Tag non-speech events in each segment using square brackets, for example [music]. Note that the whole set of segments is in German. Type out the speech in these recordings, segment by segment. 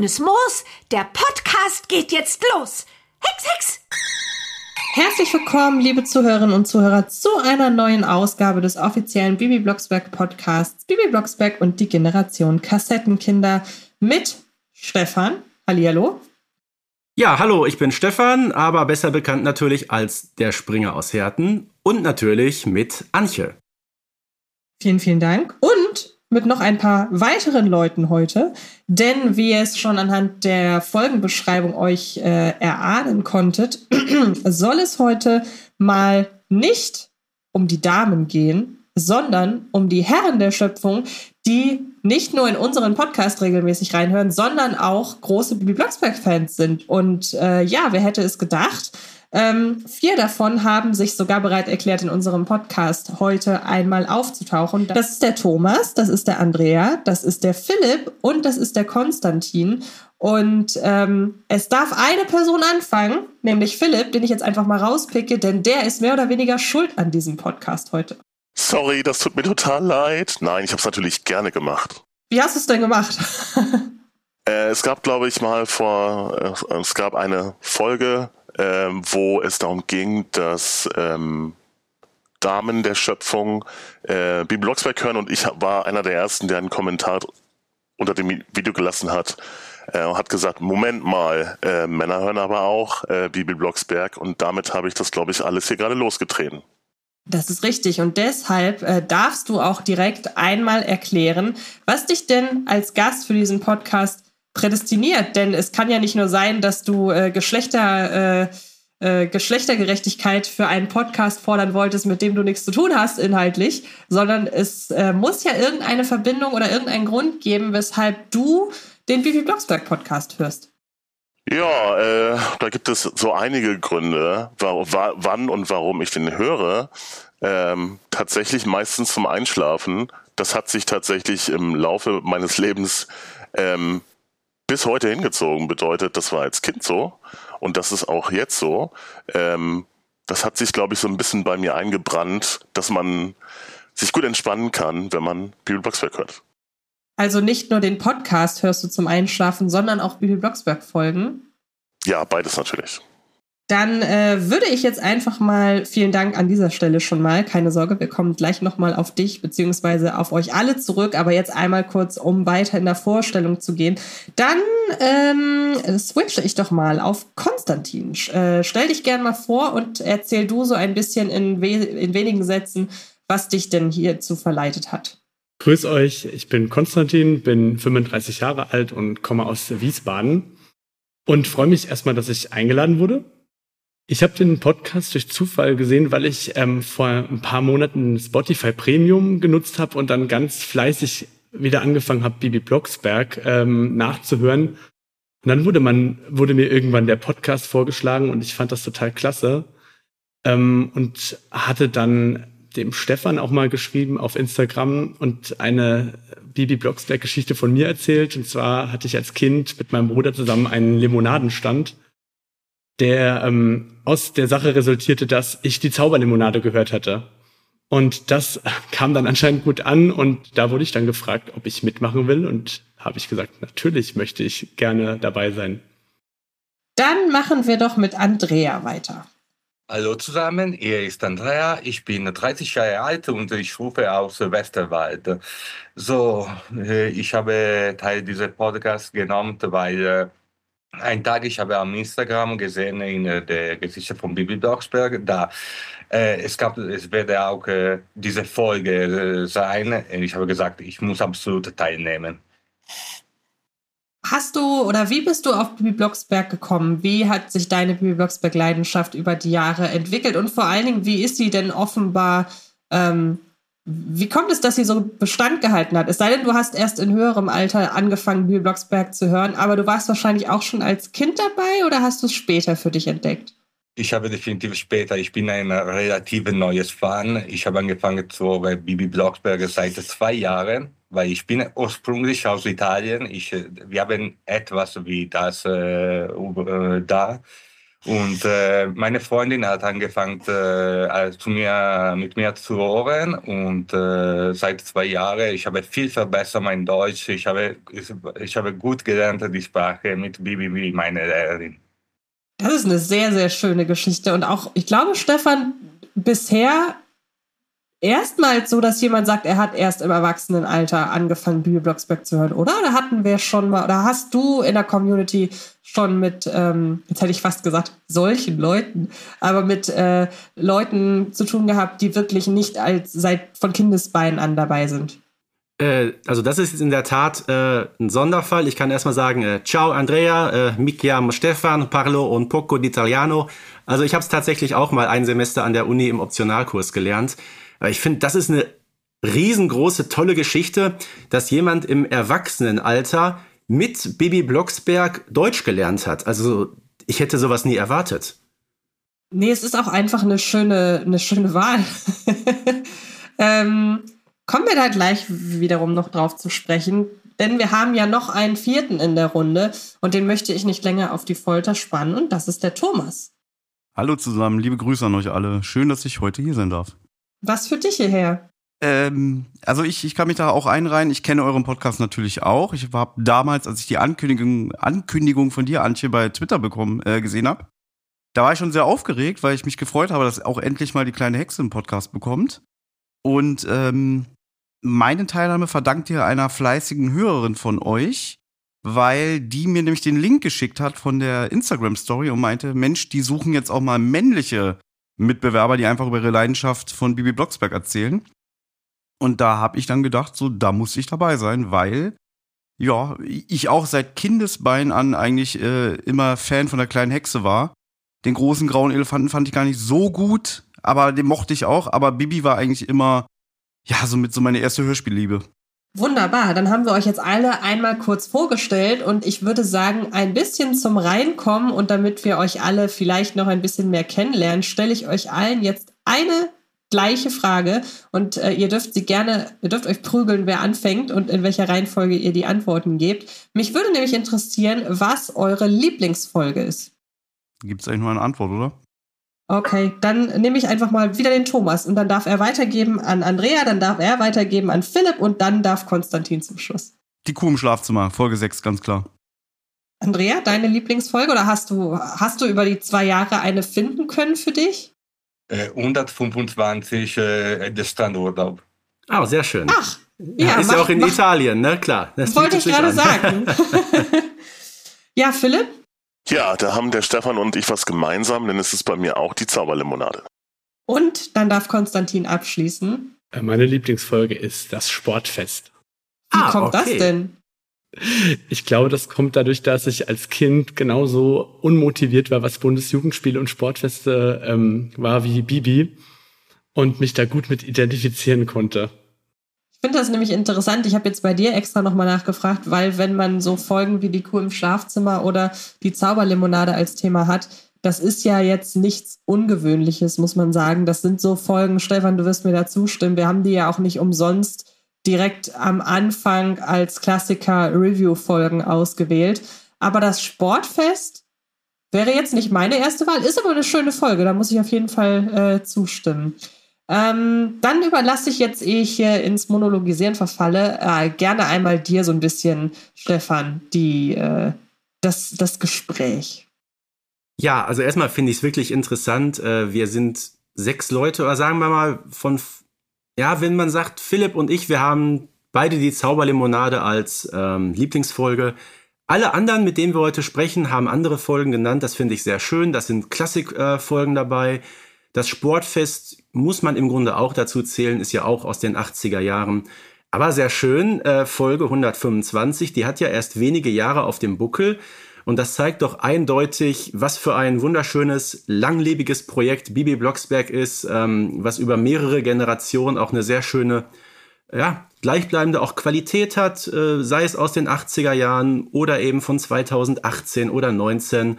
Grünes Moos. Der Podcast geht jetzt los. Hex, Hex! Herzlich willkommen, liebe Zuhörerinnen und Zuhörer, zu einer neuen Ausgabe des offiziellen Bibi Blocksberg Podcasts Bibi Blocksberg und die Generation Kassettenkinder mit Stefan. Hallihallo. Ja, hallo, ich bin Stefan, aber besser bekannt natürlich als der Springer aus Herten und natürlich mit Anche. Vielen, vielen Dank. Und mit noch ein paar weiteren Leuten heute, denn wie ihr es schon anhand der Folgenbeschreibung euch äh, erahnen konntet, [clears throat] soll es heute mal nicht um die Damen gehen, sondern um die Herren der Schöpfung, die nicht nur in unseren Podcast regelmäßig reinhören, sondern auch große Bibi Blocksberg-Fans sind. Und äh, ja, wer hätte es gedacht? Ähm, vier davon haben sich sogar bereit erklärt, in unserem Podcast heute einmal aufzutauchen. Das ist der Thomas, das ist der Andrea, das ist der Philipp und das ist der Konstantin. Und ähm, es darf eine Person anfangen, nämlich Philipp, den ich jetzt einfach mal rauspicke, denn der ist mehr oder weniger schuld an diesem Podcast heute. Sorry, das tut mir total leid. Nein, ich habe es natürlich gerne gemacht. Wie hast du es denn gemacht? [laughs] äh, es gab, glaube ich, mal vor, äh, es gab eine Folge, äh, wo es darum ging, dass ähm, Damen der Schöpfung äh, Bibi Blocksberg hören und ich war einer der ersten, der einen Kommentar unter dem Video gelassen hat äh, und hat gesagt, Moment mal, äh, Männer hören aber auch äh, Bibi Blocksberg und damit habe ich das, glaube ich, alles hier gerade losgetreten. Das ist richtig. Und deshalb äh, darfst du auch direkt einmal erklären, was dich denn als Gast für diesen Podcast prädestiniert. Denn es kann ja nicht nur sein, dass du äh, Geschlechter, äh, äh, Geschlechtergerechtigkeit für einen Podcast fordern wolltest, mit dem du nichts zu tun hast inhaltlich, sondern es äh, muss ja irgendeine Verbindung oder irgendeinen Grund geben, weshalb du den Bibi Blocksberg Podcast hörst. Ja, äh, da gibt es so einige Gründe, wann und warum ich den höre. Ähm, tatsächlich meistens zum Einschlafen. Das hat sich tatsächlich im Laufe meines Lebens ähm, bis heute hingezogen. Bedeutet, das war als Kind so und das ist auch jetzt so. Ähm, das hat sich, glaube ich, so ein bisschen bei mir eingebrannt, dass man sich gut entspannen kann, wenn man Bibel Blocksberg hört. Also nicht nur den Podcast hörst du zum Einschlafen, sondern auch Bibi Blocksberg Folgen? Ja, beides natürlich. Dann äh, würde ich jetzt einfach mal, vielen Dank an dieser Stelle schon mal, keine Sorge, wir kommen gleich nochmal auf dich beziehungsweise auf euch alle zurück, aber jetzt einmal kurz, um weiter in der Vorstellung zu gehen. Dann ähm, switche ich doch mal auf Konstantin. Äh, stell dich gerne mal vor und erzähl du so ein bisschen in, we in wenigen Sätzen, was dich denn hierzu verleitet hat. Grüß euch, ich bin Konstantin, bin 35 Jahre alt und komme aus Wiesbaden und freue mich erstmal, dass ich eingeladen wurde. Ich habe den Podcast durch Zufall gesehen, weil ich ähm, vor ein paar Monaten Spotify Premium genutzt habe und dann ganz fleißig wieder angefangen habe, Bibi Blocksberg ähm, nachzuhören. Und dann wurde man, wurde mir irgendwann der Podcast vorgeschlagen und ich fand das total klasse. Ähm, und hatte dann dem Stefan auch mal geschrieben auf Instagram und eine Bibi Blocksberg Geschichte von mir erzählt. Und zwar hatte ich als Kind mit meinem Bruder zusammen einen Limonadenstand, der ähm, aus der Sache resultierte, dass ich die Zauberlimonade gehört hatte. Und das kam dann anscheinend gut an und da wurde ich dann gefragt, ob ich mitmachen will und habe ich gesagt, natürlich möchte ich gerne dabei sein. Dann machen wir doch mit Andrea weiter. Hallo zusammen, hier ist Andrea, ich bin 30 Jahre alt und ich rufe aus Westerwald. So, äh, ich habe Teil dieser Podcast genommen, weil äh, ein Tag ich habe am Instagram gesehen in äh, der Geschichte von Bibi Blocksberg, da es gab, es werde auch diese Folge sein. Ich habe gesagt, ich muss absolut teilnehmen. Hast du oder wie bist du auf Bibi Blocksberg gekommen? Wie hat sich deine Bibi Blocksberg-Leidenschaft über die Jahre entwickelt? Und vor allen Dingen, wie ist sie denn offenbar, ähm, wie kommt es, dass sie so Bestand gehalten hat? Es sei denn, du hast erst in höherem Alter angefangen, Bibi Blocksberg zu hören, aber du warst wahrscheinlich auch schon als Kind dabei oder hast du es später für dich entdeckt? Ich habe definitiv später, ich bin ein relativ neues Fan. Ich habe angefangen zu Bibi Blocksberg seit zwei Jahren weil ich bin ursprünglich aus Italien. Ich, wir haben etwas wie das äh, äh, da. Und äh, meine Freundin hat angefangen, äh, zu mir, mit mir zu hören. Und äh, seit zwei Jahren, ich habe viel verbessert mein Deutsch. Ich habe, ich, habe gut gelernt die Sprache mit Bibi, meine Lehrerin. Das ist eine sehr, sehr schöne Geschichte. Und auch, ich glaube, Stefan, bisher erstmals so, dass jemand sagt, er hat erst im Erwachsenenalter angefangen, Bibi Blocksberg zu hören, oder? Da hatten wir schon mal, oder hast du in der Community schon mit, ähm, jetzt hätte ich fast gesagt, solchen Leuten, aber mit äh, Leuten zu tun gehabt, die wirklich nicht als seit von Kindesbeinen an dabei sind? Äh, also das ist in der Tat äh, ein Sonderfall. Ich kann erstmal sagen, äh, ciao Andrea, äh, mi chiamo Stefan, parlo un poco d'italiano. Also ich habe es tatsächlich auch mal ein Semester an der Uni im Optionalkurs gelernt. Aber ich finde, das ist eine riesengroße, tolle Geschichte, dass jemand im Erwachsenenalter mit Bibi Blocksberg Deutsch gelernt hat. Also ich hätte sowas nie erwartet. Nee, es ist auch einfach eine schöne, eine schöne Wahl. [laughs] ähm, kommen wir da gleich wiederum noch drauf zu sprechen, denn wir haben ja noch einen vierten in der Runde und den möchte ich nicht länger auf die Folter spannen und das ist der Thomas. Hallo zusammen, liebe Grüße an euch alle. Schön, dass ich heute hier sein darf. Was für dich hierher? Ähm, also ich, ich kann mich da auch einreihen. Ich kenne euren Podcast natürlich auch. Ich habe damals, als ich die Ankündigung, Ankündigung von dir, Antje, bei Twitter bekommen, äh, gesehen habe, da war ich schon sehr aufgeregt, weil ich mich gefreut habe, dass auch endlich mal die kleine Hexe einen Podcast bekommt. Und ähm, meine Teilnahme verdankt ihr einer fleißigen Hörerin von euch, weil die mir nämlich den Link geschickt hat von der Instagram-Story und meinte, Mensch, die suchen jetzt auch mal männliche Mitbewerber, die einfach über ihre Leidenschaft von Bibi Blocksberg erzählen. Und da habe ich dann gedacht, so, da muss ich dabei sein, weil ja, ich auch seit Kindesbein an eigentlich äh, immer Fan von der kleinen Hexe war. Den großen grauen Elefanten fand ich gar nicht so gut, aber den mochte ich auch. Aber Bibi war eigentlich immer, ja, so mit so meine erste Hörspielliebe. Wunderbar, dann haben wir euch jetzt alle einmal kurz vorgestellt und ich würde sagen, ein bisschen zum Reinkommen und damit wir euch alle vielleicht noch ein bisschen mehr kennenlernen, stelle ich euch allen jetzt eine gleiche Frage und äh, ihr dürft sie gerne, ihr dürft euch prügeln, wer anfängt und in welcher Reihenfolge ihr die Antworten gebt. Mich würde nämlich interessieren, was eure Lieblingsfolge ist. Gibt es eigentlich nur eine Antwort, oder? Okay, dann nehme ich einfach mal wieder den Thomas und dann darf er weitergeben an Andrea, dann darf er weitergeben an Philipp und dann darf Konstantin zum Schluss. Die Kuh im Schlafzimmer, Folge 6, ganz klar. Andrea, deine Lieblingsfolge oder hast du, hast du über die zwei Jahre eine finden können für dich? 125 äh, der Standurlaub. Ah, oh, sehr schön. Ach, ja, ja ist mach, ja auch in mach, Italien, ne? Klar. Das wollte ich gerade sagen. [laughs] [laughs] ja, Philipp? Ja, da haben der Stefan und ich was gemeinsam, denn es ist bei mir auch die Zauberlimonade. Und dann darf Konstantin abschließen. Äh, meine Lieblingsfolge ist das Sportfest. Wie ah, kommt okay. das denn? Ich glaube, das kommt dadurch, dass ich als Kind genauso unmotiviert war, was Bundesjugendspiele und Sportfeste ähm, war wie Bibi und mich da gut mit identifizieren konnte. Ich finde das nämlich interessant. Ich habe jetzt bei dir extra nochmal nachgefragt, weil wenn man so Folgen wie die Kuh im Schlafzimmer oder die Zauberlimonade als Thema hat, das ist ja jetzt nichts Ungewöhnliches, muss man sagen. Das sind so Folgen, Stefan, du wirst mir da zustimmen. Wir haben die ja auch nicht umsonst direkt am Anfang als Klassiker-Review-Folgen ausgewählt. Aber das Sportfest wäre jetzt nicht meine erste Wahl, ist aber eine schöne Folge, da muss ich auf jeden Fall äh, zustimmen. Ähm, dann überlasse ich jetzt, ehe ich hier ins Monologisieren verfalle, äh, gerne einmal dir so ein bisschen, Stefan, die, äh, das, das Gespräch. Ja, also erstmal finde ich es wirklich interessant. Äh, wir sind sechs Leute, oder sagen wir mal von, ja, wenn man sagt, Philipp und ich, wir haben beide die Zauberlimonade als ähm, Lieblingsfolge. Alle anderen, mit denen wir heute sprechen, haben andere Folgen genannt. Das finde ich sehr schön. Das sind Klassikfolgen äh, dabei. Das Sportfest muss man im Grunde auch dazu zählen, ist ja auch aus den 80er Jahren. Aber sehr schön, äh, Folge 125, die hat ja erst wenige Jahre auf dem Buckel. Und das zeigt doch eindeutig, was für ein wunderschönes, langlebiges Projekt Bibi Blocksberg ist, ähm, was über mehrere Generationen auch eine sehr schöne, ja, gleichbleibende auch Qualität hat, äh, sei es aus den 80er Jahren oder eben von 2018 oder 19.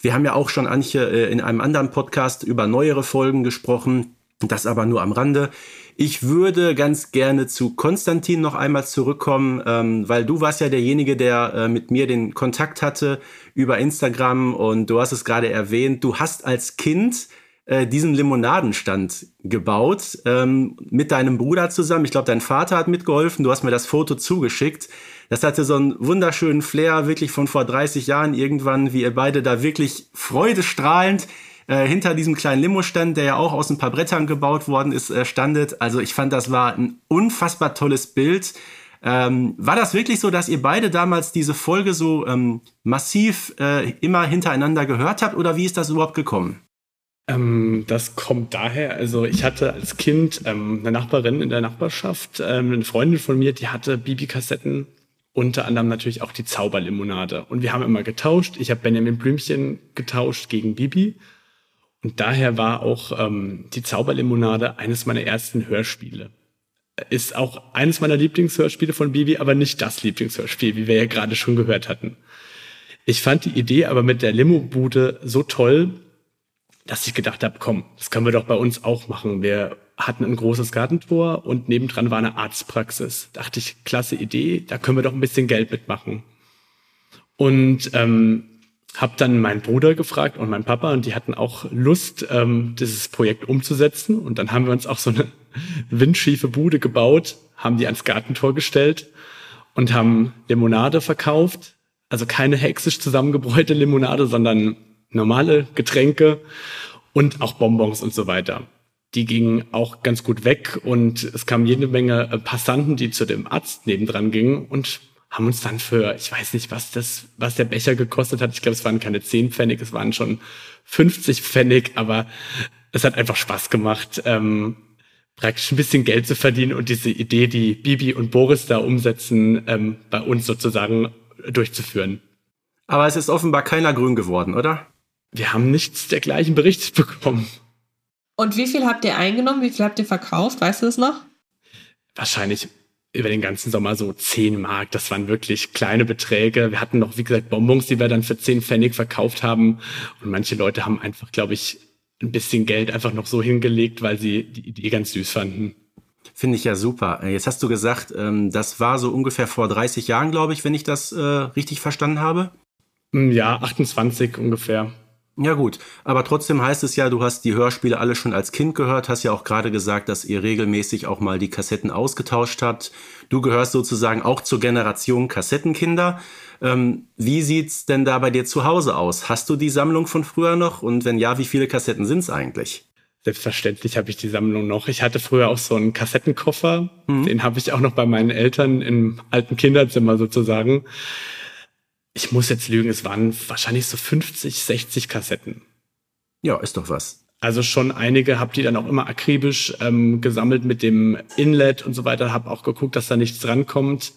Wir haben ja auch schon, Anche, äh, in einem anderen Podcast über neuere Folgen gesprochen. Das aber nur am Rande. Ich würde ganz gerne zu Konstantin noch einmal zurückkommen, ähm, weil du warst ja derjenige, der äh, mit mir den Kontakt hatte über Instagram und du hast es gerade erwähnt, du hast als Kind äh, diesen Limonadenstand gebaut ähm, mit deinem Bruder zusammen. Ich glaube, dein Vater hat mitgeholfen. Du hast mir das Foto zugeschickt. Das hatte so einen wunderschönen Flair, wirklich von vor 30 Jahren irgendwann, wie ihr beide da wirklich freudestrahlend äh, hinter diesem kleinen Limo-Stand, der ja auch aus ein paar Brettern gebaut worden ist, äh, standet. Also ich fand, das war ein unfassbar tolles Bild. Ähm, war das wirklich so, dass ihr beide damals diese Folge so ähm, massiv äh, immer hintereinander gehört habt oder wie ist das überhaupt gekommen? Ähm, das kommt daher, also ich hatte als Kind ähm, eine Nachbarin in der Nachbarschaft, ähm, eine Freundin von mir, die hatte Bibi-Kassetten, unter anderem natürlich auch die Zauberlimonade. Und wir haben immer getauscht. Ich habe Benjamin Blümchen getauscht gegen Bibi. Und daher war auch ähm, die Zauberlimonade eines meiner ersten Hörspiele. Ist auch eines meiner Lieblingshörspiele von Bibi, aber nicht das Lieblingshörspiel, wie wir ja gerade schon gehört hatten. Ich fand die Idee aber mit der Limo-Bude so toll, dass ich gedacht habe, komm, das können wir doch bei uns auch machen. Wir hatten ein großes Gartentor und nebendran war eine Arztpraxis. Dachte ich, klasse Idee, da können wir doch ein bisschen Geld mitmachen. Und ähm, habe dann meinen Bruder gefragt und meinen Papa und die hatten auch Lust, ähm, dieses Projekt umzusetzen. Und dann haben wir uns auch so eine [laughs] windschiefe Bude gebaut, haben die ans Gartentor gestellt und haben Limonade verkauft. Also keine hexisch zusammengebräute Limonade, sondern normale Getränke und auch Bonbons und so weiter. Die gingen auch ganz gut weg und es kamen jede Menge äh, Passanten, die zu dem Arzt nebendran gingen und haben uns dann für, ich weiß nicht, was das, was der Becher gekostet hat. Ich glaube, es waren keine 10 Pfennig, es waren schon 50 Pfennig, aber es hat einfach Spaß gemacht, ähm, praktisch ein bisschen Geld zu verdienen und diese Idee, die Bibi und Boris da umsetzen, ähm, bei uns sozusagen durchzuführen. Aber es ist offenbar keiner grün geworden, oder? wir haben nichts dergleichen berichtet [laughs] bekommen. Und wie viel habt ihr eingenommen? Wie viel habt ihr verkauft? Weißt du das noch? Wahrscheinlich über den ganzen Sommer so 10 Mark. Das waren wirklich kleine Beträge. Wir hatten noch, wie gesagt, Bonbons, die wir dann für 10 Pfennig verkauft haben. Und manche Leute haben einfach, glaube ich, ein bisschen Geld einfach noch so hingelegt, weil sie die Idee ganz süß fanden. Finde ich ja super. Jetzt hast du gesagt, ähm, das war so ungefähr vor 30 Jahren, glaube ich, wenn ich das äh, richtig verstanden habe. Ja, 28 ungefähr. Ja gut, aber trotzdem heißt es ja, du hast die Hörspiele alle schon als Kind gehört, hast ja auch gerade gesagt, dass ihr regelmäßig auch mal die Kassetten ausgetauscht habt. Du gehörst sozusagen auch zur Generation Kassettenkinder. Ähm, wie sieht's denn da bei dir zu Hause aus? Hast du die Sammlung von früher noch? Und wenn ja, wie viele Kassetten sind's eigentlich? Selbstverständlich habe ich die Sammlung noch. Ich hatte früher auch so einen Kassettenkoffer. Mhm. Den habe ich auch noch bei meinen Eltern im alten Kinderzimmer sozusagen ich muss jetzt lügen, es waren wahrscheinlich so 50, 60 Kassetten. Ja, ist doch was. Also schon einige, habe die dann auch immer akribisch ähm, gesammelt mit dem Inlet und so weiter, habe auch geguckt, dass da nichts rankommt.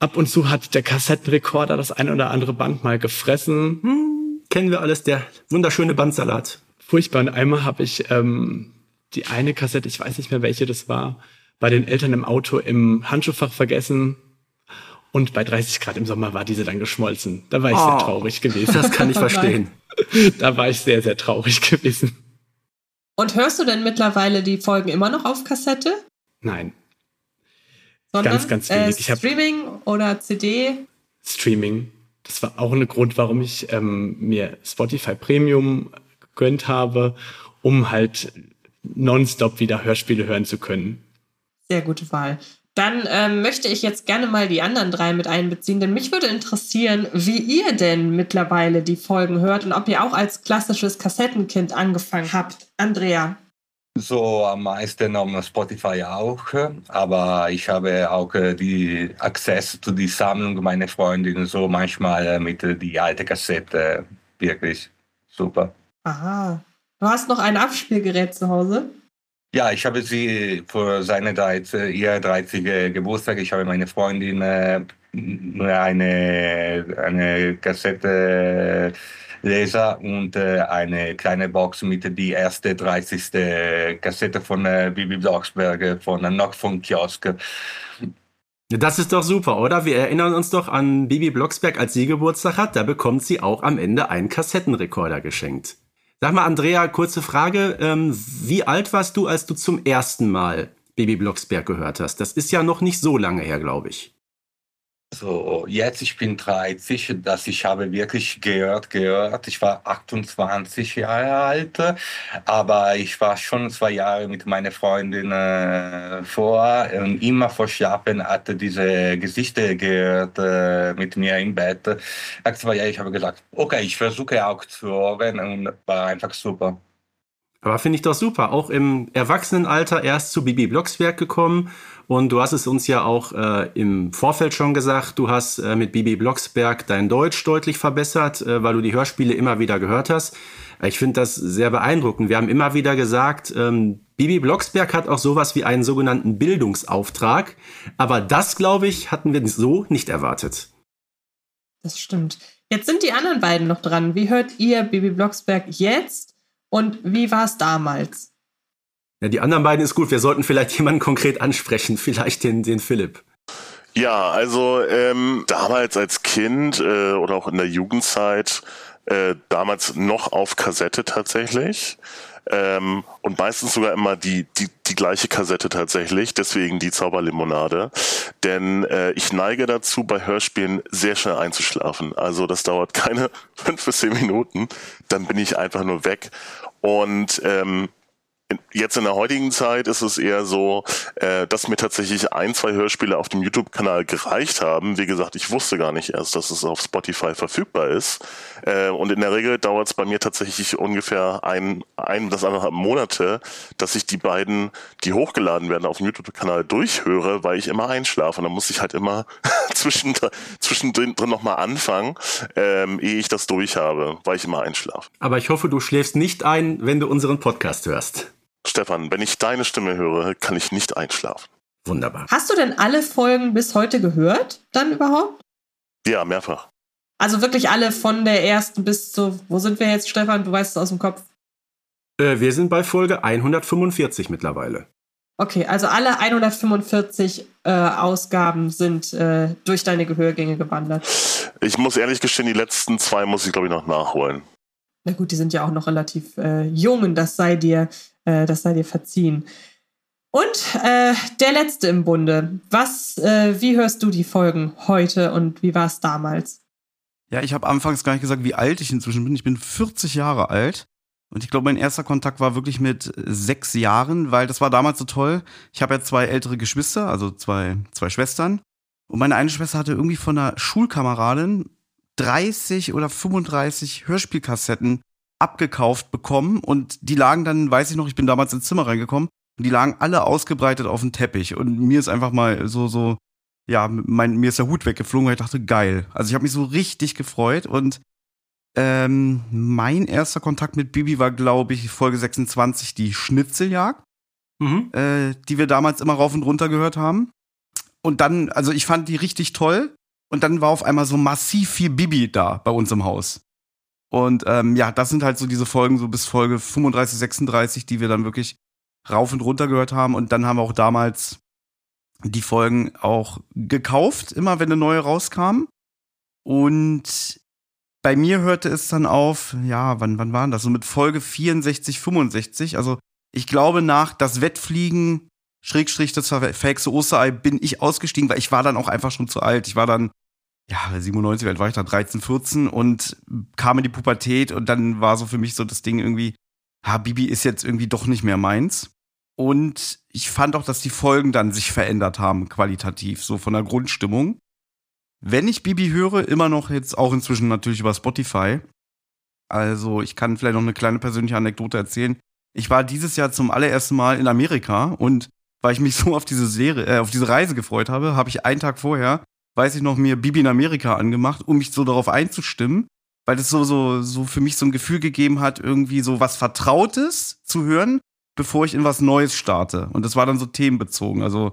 Ab und zu hat der Kassettenrekorder das ein oder andere Band mal gefressen. Hm, kennen wir alles, der wunderschöne Bandsalat. Furchtbar. Und einmal habe ich ähm, die eine Kassette, ich weiß nicht mehr welche das war, bei den Eltern im Auto im Handschuhfach vergessen. Und bei 30 Grad im Sommer war diese dann geschmolzen. Da war ich oh, sehr traurig gewesen. Das kann ich verstehen. [laughs] da war ich sehr, sehr traurig gewesen. Und hörst du denn mittlerweile die Folgen immer noch auf Kassette? Nein. Sondern, ganz, ganz wenig. Äh, Streaming oder CD? Streaming. Das war auch ein Grund, warum ich ähm, mir Spotify Premium gegönnt habe, um halt nonstop wieder Hörspiele hören zu können. Sehr gute Wahl. Dann ähm, möchte ich jetzt gerne mal die anderen drei mit einbeziehen, denn mich würde interessieren, wie ihr denn mittlerweile die Folgen hört und ob ihr auch als klassisches Kassettenkind angefangen habt. Andrea. So am meisten am Spotify auch, aber ich habe auch äh, die Access zu die Sammlung meiner Freundin, so manchmal äh, mit äh, die alte Kassette, wirklich super. Aha. Du hast noch ein Abspielgerät zu Hause? Ja, ich habe sie für seine 30, ihr 30. Geburtstag, ich habe meine Freundin äh, eine, eine Kassette Leser und äh, eine kleine Box mit die erste 30. Kassette von äh, Bibi Blocksberger von Knock von Kiosk. Das ist doch super, oder? Wir erinnern uns doch an Bibi Blocksberg, als sie Geburtstag hat. Da bekommt sie auch am Ende einen Kassettenrekorder geschenkt. Sag mal, Andrea, kurze Frage. Ähm, wie alt warst du, als du zum ersten Mal Baby Blocksberg gehört hast? Das ist ja noch nicht so lange her, glaube ich. So, jetzt ich bin 30, dass ich habe wirklich gehört, gehört. Ich war 28 Jahre alt, aber ich war schon zwei Jahre mit meiner Freundin äh, vor und immer vor Schlafen hatte diese Gesichter gehört äh, mit mir im Bett. Nach zwei Jahren, ich habe gesagt, okay, ich versuche auch zu hören und war einfach super. Aber finde ich doch super. Auch im Erwachsenenalter erst zu Bibi Blocksberg gekommen. Und du hast es uns ja auch äh, im Vorfeld schon gesagt, du hast äh, mit Bibi Blocksberg dein Deutsch deutlich verbessert, äh, weil du die Hörspiele immer wieder gehört hast. Ich finde das sehr beeindruckend. Wir haben immer wieder gesagt, ähm, Bibi Blocksberg hat auch sowas wie einen sogenannten Bildungsauftrag. Aber das, glaube ich, hatten wir so nicht erwartet. Das stimmt. Jetzt sind die anderen beiden noch dran. Wie hört ihr Bibi Blocksberg jetzt? Und wie war es damals? Ja, die anderen beiden ist gut. Wir sollten vielleicht [laughs] jemanden konkret ansprechen, vielleicht den, den Philipp. Ja, also ähm, damals als Kind äh, oder auch in der Jugendzeit, äh, damals noch auf Kassette tatsächlich. Ähm, und meistens sogar immer die, die, die gleiche Kassette tatsächlich, deswegen die Zauberlimonade. Denn äh, ich neige dazu, bei Hörspielen sehr schnell einzuschlafen. Also das dauert keine [laughs] fünf bis zehn Minuten, dann bin ich einfach nur weg. Und ähm, Jetzt in der heutigen Zeit ist es eher so, äh, dass mir tatsächlich ein, zwei Hörspiele auf dem YouTube-Kanal gereicht haben. Wie gesagt, ich wusste gar nicht erst, dass es auf Spotify verfügbar ist. Äh, und in der Regel dauert es bei mir tatsächlich ungefähr ein, ein bis anderthalb Monate, dass ich die beiden, die hochgeladen werden, auf dem YouTube-Kanal durchhöre, weil ich immer einschlafe. Und dann muss ich halt immer [laughs] zwischendrin, nochmal anfangen, ähm, ehe ich das durch habe, weil ich immer einschlafe. Aber ich hoffe, du schläfst nicht ein, wenn du unseren Podcast hörst. Stefan, wenn ich deine Stimme höre, kann ich nicht einschlafen. Wunderbar. Hast du denn alle Folgen bis heute gehört, dann überhaupt? Ja, mehrfach. Also wirklich alle von der ersten bis zu, wo sind wir jetzt, Stefan? Du weißt es aus dem Kopf. Äh, wir sind bei Folge 145 mittlerweile. Okay, also alle 145 äh, Ausgaben sind äh, durch deine Gehörgänge gewandert. Ich muss ehrlich gestehen, die letzten zwei muss ich, glaube ich, noch nachholen. Na gut, die sind ja auch noch relativ äh, jung und das sei dir äh, das sei dir verziehen. Und äh, der letzte im Bunde. Was, äh, wie hörst du die Folgen heute und wie war es damals? Ja, ich habe anfangs gar nicht gesagt, wie alt ich inzwischen bin. Ich bin 40 Jahre alt. Und ich glaube, mein erster Kontakt war wirklich mit sechs Jahren, weil das war damals so toll. Ich habe ja zwei ältere Geschwister, also zwei, zwei Schwestern. Und meine eine Schwester hatte irgendwie von einer Schulkameradin 30 oder 35 Hörspielkassetten abgekauft bekommen und die lagen dann, weiß ich noch, ich bin damals ins Zimmer reingekommen und die lagen alle ausgebreitet auf dem Teppich und mir ist einfach mal so, so, ja, mein, mir ist der Hut weggeflogen, weil ich dachte, geil. Also ich habe mich so richtig gefreut und ähm, mein erster Kontakt mit Bibi war, glaube ich, Folge 26, die Schnitzeljagd, mhm. äh, die wir damals immer rauf und runter gehört haben. Und dann, also ich fand die richtig toll. Und dann war auf einmal so massiv viel Bibi da bei uns im Haus. Und ähm, ja, das sind halt so diese Folgen, so bis Folge 35, 36, die wir dann wirklich rauf und runter gehört haben. Und dann haben wir auch damals die Folgen auch gekauft, immer wenn eine neue rauskam. Und bei mir hörte es dann auf, ja, wann, wann waren das? So mit Folge 64, 65. Also ich glaube, nach das Wettfliegen, Schrägstrich, das verhexe Osterei, bin ich ausgestiegen, weil ich war dann auch einfach schon zu alt. Ich war dann ja, 97, alt war ich da, 13, 14 und kam in die Pubertät und dann war so für mich so das Ding irgendwie, ha, Bibi ist jetzt irgendwie doch nicht mehr meins. Und ich fand auch, dass die Folgen dann sich verändert haben, qualitativ, so von der Grundstimmung. Wenn ich Bibi höre, immer noch jetzt auch inzwischen natürlich über Spotify. Also ich kann vielleicht noch eine kleine persönliche Anekdote erzählen. Ich war dieses Jahr zum allerersten Mal in Amerika und weil ich mich [laughs] so auf diese Serie, äh, auf diese Reise gefreut habe, habe ich einen Tag vorher weiß ich noch, mir Bibi in Amerika angemacht, um mich so darauf einzustimmen, weil das so, so, so für mich so ein Gefühl gegeben hat, irgendwie so was Vertrautes zu hören, bevor ich in was Neues starte. Und das war dann so themenbezogen. Also,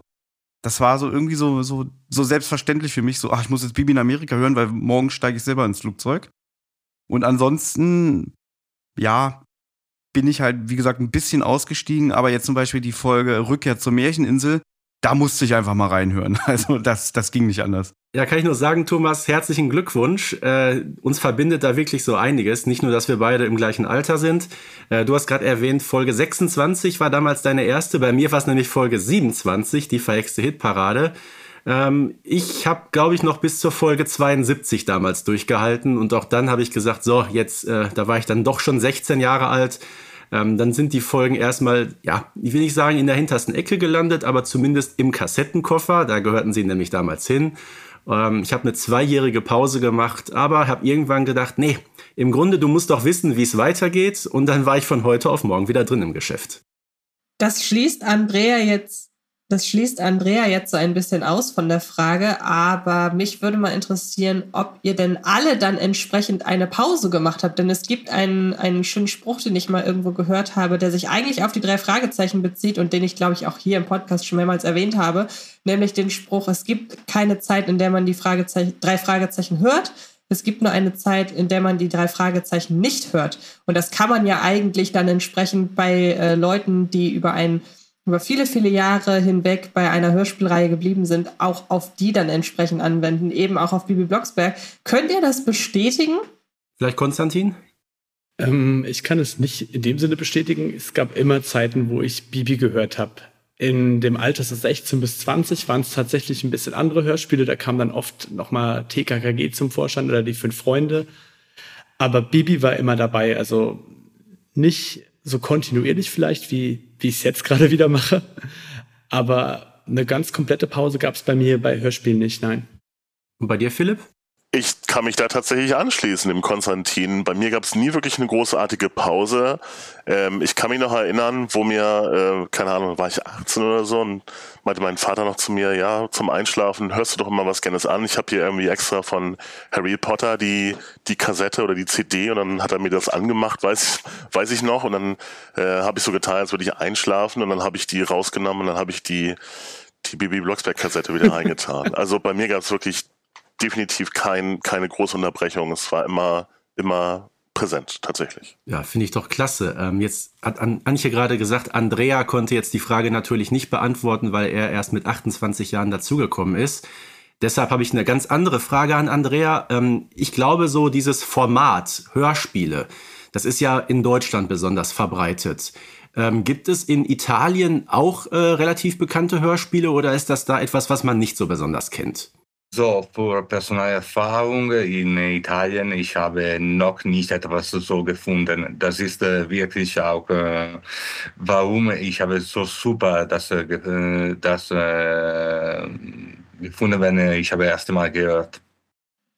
das war so irgendwie so, so, so selbstverständlich für mich, so, ach, ich muss jetzt Bibi in Amerika hören, weil morgen steige ich selber ins Flugzeug. Und ansonsten, ja, bin ich halt, wie gesagt, ein bisschen ausgestiegen, aber jetzt zum Beispiel die Folge Rückkehr zur Märcheninsel, da musste ich einfach mal reinhören. [laughs] Also das, das ging nicht anders. Ja, kann ich nur sagen, Thomas, herzlichen Glückwunsch. Äh, uns verbindet da wirklich so einiges. Nicht nur, dass wir beide im gleichen Alter sind. Äh, du hast gerade erwähnt, Folge 26 war damals deine erste. Bei mir war es nämlich Folge 27, die verhexte Hitparade. Ähm, ich habe, glaube ich, noch bis zur Folge 72 damals durchgehalten. Und auch dann habe ich gesagt, so, jetzt, äh, da war ich dann doch schon 16 Jahre alt ähm, dann sind die Folgen erstmal, ja, ich will nicht sagen in der hintersten Ecke gelandet, aber zumindest im Kassettenkoffer. Da gehörten sie nämlich damals hin. Ähm, ich habe eine zweijährige Pause gemacht, aber habe irgendwann gedacht, nee, im Grunde, du musst doch wissen, wie es weitergeht. Und dann war ich von heute auf morgen wieder drin im Geschäft. Das schließt Andrea jetzt das schließt Andrea jetzt so ein bisschen aus von der Frage, aber mich würde mal interessieren, ob ihr denn alle dann entsprechend eine Pause gemacht habt. Denn es gibt einen, einen schönen Spruch, den ich mal irgendwo gehört habe, der sich eigentlich auf die drei Fragezeichen bezieht und den ich, glaube ich, auch hier im Podcast schon mehrmals erwähnt habe, nämlich den Spruch, es gibt keine Zeit, in der man die Fragezeichen, drei Fragezeichen hört. Es gibt nur eine Zeit, in der man die drei Fragezeichen nicht hört. Und das kann man ja eigentlich dann entsprechend bei äh, Leuten, die über ein über viele, viele Jahre hinweg bei einer Hörspielreihe geblieben sind, auch auf die dann entsprechend anwenden, eben auch auf Bibi Blocksberg. Könnt ihr das bestätigen? Vielleicht Konstantin? Ähm, ich kann es nicht in dem Sinne bestätigen. Es gab immer Zeiten, wo ich Bibi gehört habe. In dem Alter von 16 bis 20 waren es tatsächlich ein bisschen andere Hörspiele. Da kam dann oft nochmal TKKG zum Vorstand oder die fünf Freunde. Aber Bibi war immer dabei. Also nicht so kontinuierlich vielleicht, wie, wie ich es jetzt gerade wieder mache. Aber eine ganz komplette Pause gab es bei mir bei Hörspielen nicht, nein. Und bei dir, Philipp? Ich kann mich da tatsächlich anschließen im Konstantin. Bei mir gab es nie wirklich eine großartige Pause. Ähm, ich kann mich noch erinnern, wo mir, äh, keine Ahnung, war ich 18 oder so und meinte mein Vater noch zu mir, ja, zum Einschlafen hörst du doch immer was Gerne an. Ich habe hier irgendwie extra von Harry Potter die, die Kassette oder die CD und dann hat er mir das angemacht, weiß, weiß ich noch. Und dann äh, habe ich so getan, als würde ich einschlafen und dann habe ich die rausgenommen und dann habe ich die die Bibi Blocksberg-Kassette wieder [laughs] reingetan. Also bei mir gab es wirklich definitiv kein, keine große Unterbrechung. Es war immer, immer präsent, tatsächlich. Ja, finde ich doch klasse. Ähm, jetzt hat An Antje gerade gesagt, Andrea konnte jetzt die Frage natürlich nicht beantworten, weil er erst mit 28 Jahren dazugekommen ist. Deshalb habe ich eine ganz andere Frage an Andrea. Ähm, ich glaube, so dieses Format Hörspiele, das ist ja in Deutschland besonders verbreitet. Ähm, gibt es in Italien auch äh, relativ bekannte Hörspiele oder ist das da etwas, was man nicht so besonders kennt? So, für personelle Erfahrung in Italien, ich habe noch nicht etwas so gefunden. Das ist äh, wirklich auch, äh, warum ich habe so super das, äh, das äh, gefunden, wenn ich habe erst Mal gehört.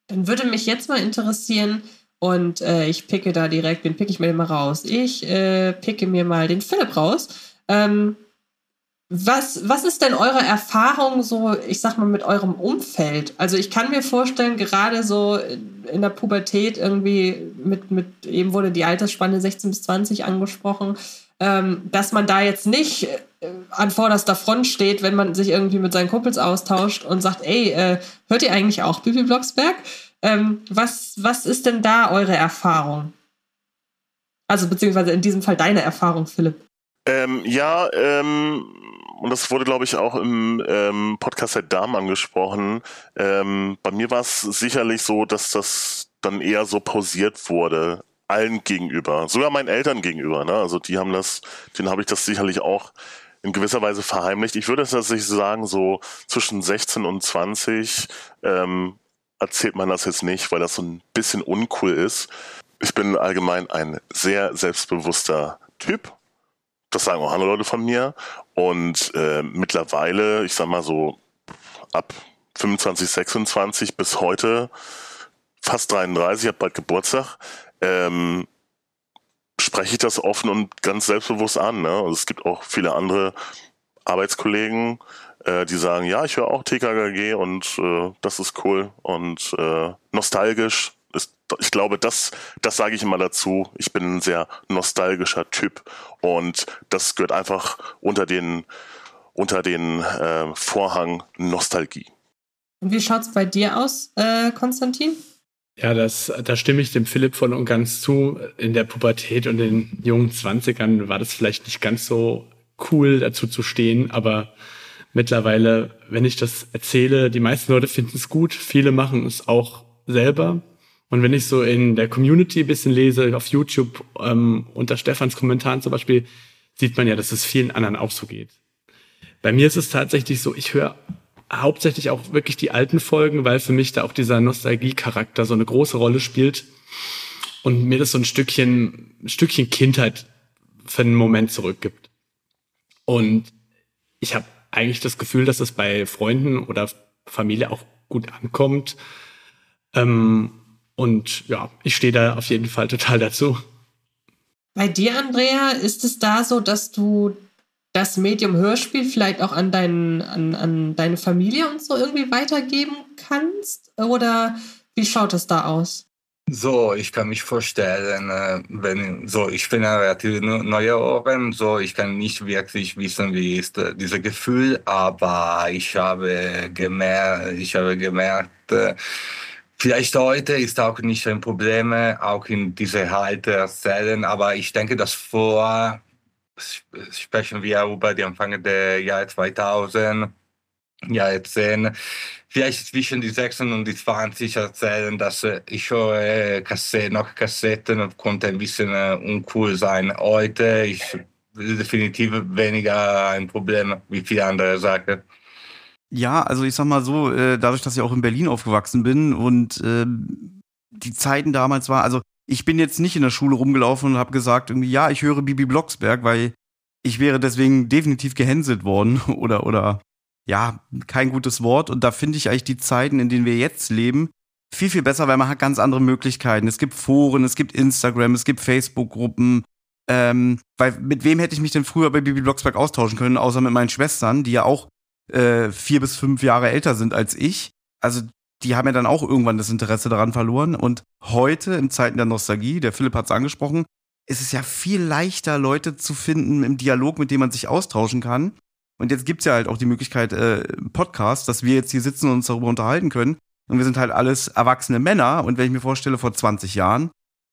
Dann würde mich jetzt mal interessieren, und äh, ich picke da direkt, den picke ich mir mal raus. Ich äh, picke mir mal den Philipp raus. Ähm, was, was ist denn eure Erfahrung so, ich sag mal, mit eurem Umfeld? Also ich kann mir vorstellen, gerade so in der Pubertät irgendwie mit, mit eben wurde die Altersspanne 16 bis 20 angesprochen, ähm, dass man da jetzt nicht äh, an vorderster Front steht, wenn man sich irgendwie mit seinen Kumpels austauscht und sagt, ey, äh, hört ihr eigentlich auch Bibi Blocksberg? Ähm, was, was ist denn da eure Erfahrung? Also beziehungsweise in diesem Fall deine Erfahrung, Philipp. Ähm, ja, ähm, und das wurde, glaube ich, auch im ähm, Podcast der Damen angesprochen. Ähm, bei mir war es sicherlich so, dass das dann eher so pausiert wurde, allen gegenüber, sogar meinen Eltern gegenüber. Ne? Also die haben das, denen habe ich das sicherlich auch in gewisser Weise verheimlicht. Ich würde tatsächlich sagen, so zwischen 16 und 20 ähm, erzählt man das jetzt nicht, weil das so ein bisschen uncool ist. Ich bin allgemein ein sehr selbstbewusster Typ das sagen auch andere Leute von mir. Und äh, mittlerweile, ich sag mal so ab 25, 26 bis heute, fast 33, ich habe bald Geburtstag, ähm, spreche ich das offen und ganz selbstbewusst an. Ne? Also es gibt auch viele andere Arbeitskollegen, äh, die sagen, ja, ich höre auch TKKG und äh, das ist cool und äh, nostalgisch ich glaube, das, das sage ich immer dazu. Ich bin ein sehr nostalgischer Typ und das gehört einfach unter den, unter den äh, Vorhang Nostalgie. Und wie schaut es bei dir aus, äh, Konstantin? Ja, das, da stimme ich dem Philipp voll und ganz zu. In der Pubertät und in den jungen Zwanzigern war das vielleicht nicht ganz so cool, dazu zu stehen, aber mittlerweile, wenn ich das erzähle, die meisten Leute finden es gut, viele machen es auch selber. Und wenn ich so in der Community ein bisschen lese, auf YouTube, ähm, unter Stefans Kommentaren zum Beispiel, sieht man ja, dass es vielen anderen auch so geht. Bei mir ist es tatsächlich so, ich höre hauptsächlich auch wirklich die alten Folgen, weil für mich da auch dieser Nostalgie-Charakter so eine große Rolle spielt und mir das so ein Stückchen, ein Stückchen Kindheit für einen Moment zurückgibt. Und ich habe eigentlich das Gefühl, dass es bei Freunden oder Familie auch gut ankommt. Ähm, und ja, ich stehe da auf jeden Fall total dazu. Bei dir, Andrea, ist es da so, dass du das Medium Hörspiel vielleicht auch an, deinen, an, an deine Familie und so irgendwie weitergeben kannst? Oder wie schaut es da aus? So, ich kann mich vorstellen, äh, wenn so, ich bin ein relativ neuer Ohren, so, ich kann nicht wirklich wissen, wie ist äh, dieses Gefühl, aber ich habe gemerkt, ich habe gemerkt, äh, vielleicht heute ist auch nicht ein Problem, auch in diese Halte erzählen, aber ich denke, dass vor sprechen wir über die Anfang der Jahre 2000, Jahre 10, vielleicht zwischen die 16 und die 20 erzählen, dass ich höre Kassetten, noch Kassetten und konnte ein bisschen äh, uncool sein. Heute ist definitiv weniger ein Problem wie viele andere Sachen. Ja, also ich sag mal so, äh, dadurch, dass ich auch in Berlin aufgewachsen bin und äh, die Zeiten damals war, also ich bin jetzt nicht in der Schule rumgelaufen und habe gesagt, irgendwie, ja, ich höre Bibi Blocksberg, weil ich wäre deswegen definitiv gehänselt worden [laughs] oder, oder, ja, kein gutes Wort. Und da finde ich eigentlich die Zeiten, in denen wir jetzt leben, viel, viel besser, weil man hat ganz andere Möglichkeiten. Es gibt Foren, es gibt Instagram, es gibt Facebook-Gruppen. Ähm, weil mit wem hätte ich mich denn früher bei Bibi Blocksberg austauschen können, außer mit meinen Schwestern, die ja auch äh, vier bis fünf Jahre älter sind als ich. Also die haben ja dann auch irgendwann das Interesse daran verloren. Und heute, in Zeiten der Nostalgie, der Philipp hat es angesprochen, ist es ja viel leichter, Leute zu finden im Dialog, mit dem man sich austauschen kann. Und jetzt gibt's ja halt auch die Möglichkeit, äh, Podcast, dass wir jetzt hier sitzen und uns darüber unterhalten können. Und wir sind halt alles erwachsene Männer. Und wenn ich mir vorstelle, vor 20 Jahren,